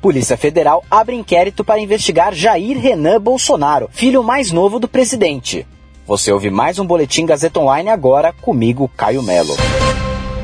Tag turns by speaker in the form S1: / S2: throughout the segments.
S1: Polícia Federal abre inquérito para investigar Jair Renan Bolsonaro, filho mais novo do presidente. Você ouve mais um Boletim Gazeta Online agora, comigo, Caio Melo.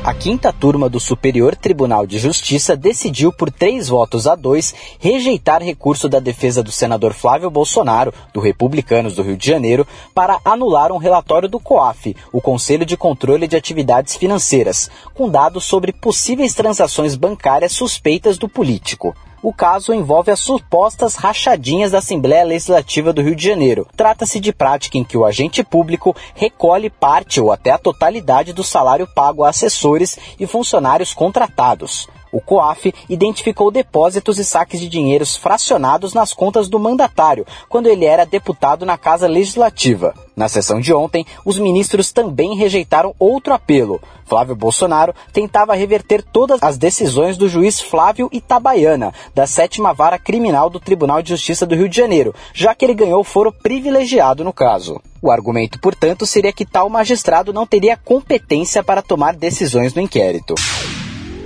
S1: A quinta turma do Superior Tribunal de Justiça decidiu por três votos a dois rejeitar recurso da defesa do senador Flávio Bolsonaro, do Republicanos do Rio de Janeiro, para anular um relatório do COAF, o Conselho de Controle de Atividades Financeiras, com dados sobre possíveis transações bancárias suspeitas do político. O caso envolve as supostas rachadinhas da Assembleia Legislativa do Rio de Janeiro. Trata-se de prática em que o agente público recolhe parte ou até a totalidade do salário pago a assessores e funcionários contratados. O COAF identificou depósitos e saques de dinheiros fracionados nas contas do mandatário, quando ele era deputado na Casa Legislativa. Na sessão de ontem, os ministros também rejeitaram outro apelo. Flávio Bolsonaro tentava reverter todas as decisões do juiz Flávio Itabaiana, da sétima vara criminal do Tribunal de Justiça do Rio de Janeiro, já que ele ganhou foro privilegiado no caso. O argumento, portanto, seria que tal magistrado não teria competência para tomar decisões no inquérito.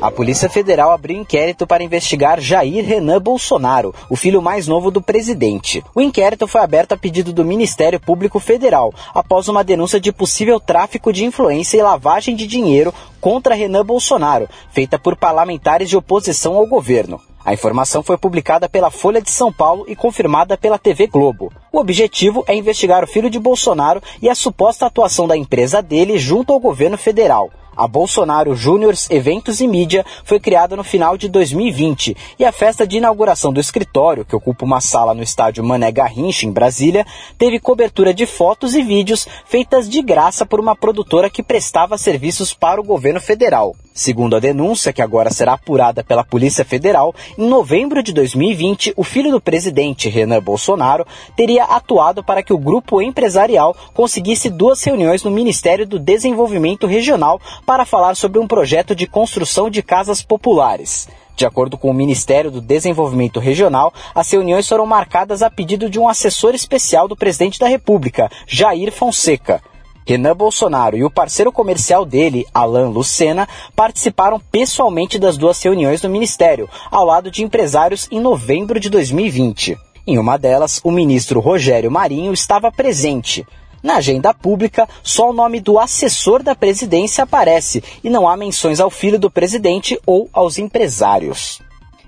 S1: A Polícia Federal abriu inquérito para investigar Jair Renan Bolsonaro, o filho mais novo do presidente. O inquérito foi aberto a pedido do Ministério Público Federal, após uma denúncia de possível tráfico de influência e lavagem de dinheiro contra Renan Bolsonaro, feita por parlamentares de oposição ao governo. A informação foi publicada pela Folha de São Paulo e confirmada pela TV Globo. O objetivo é investigar o filho de Bolsonaro e a suposta atuação da empresa dele junto ao governo federal. A Bolsonaro Júniors Eventos e Mídia foi criada no final de 2020 e a festa de inauguração do escritório, que ocupa uma sala no estádio Mané Garrincha, em Brasília, teve cobertura de fotos e vídeos feitas de graça por uma produtora que prestava serviços para o governo federal. Segundo a denúncia, que agora será apurada pela Polícia Federal, em novembro de 2020, o filho do presidente, Renan Bolsonaro, teria atuado para que o grupo empresarial conseguisse duas reuniões no Ministério do Desenvolvimento Regional para falar sobre um projeto de construção de casas populares. De acordo com o Ministério do Desenvolvimento Regional, as reuniões foram marcadas a pedido de um assessor especial do presidente da República, Jair Fonseca. Renan Bolsonaro e o parceiro comercial dele, Alan Lucena, participaram pessoalmente das duas reuniões do Ministério, ao lado de empresários em novembro de 2020. Em uma delas, o ministro Rogério Marinho estava presente. Na agenda pública, só o nome do assessor da presidência aparece e não há menções ao filho do presidente ou aos empresários.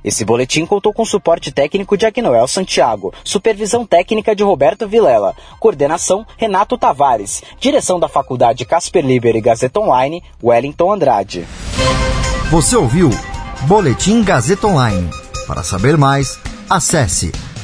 S1: Esse boletim contou com suporte técnico de Agnoel Santiago, supervisão técnica de Roberto Vilela, coordenação Renato Tavares, direção da Faculdade Casper Liber e Gazeta Online, Wellington Andrade.
S2: Você ouviu Boletim Gazeta Online. Para saber mais, acesse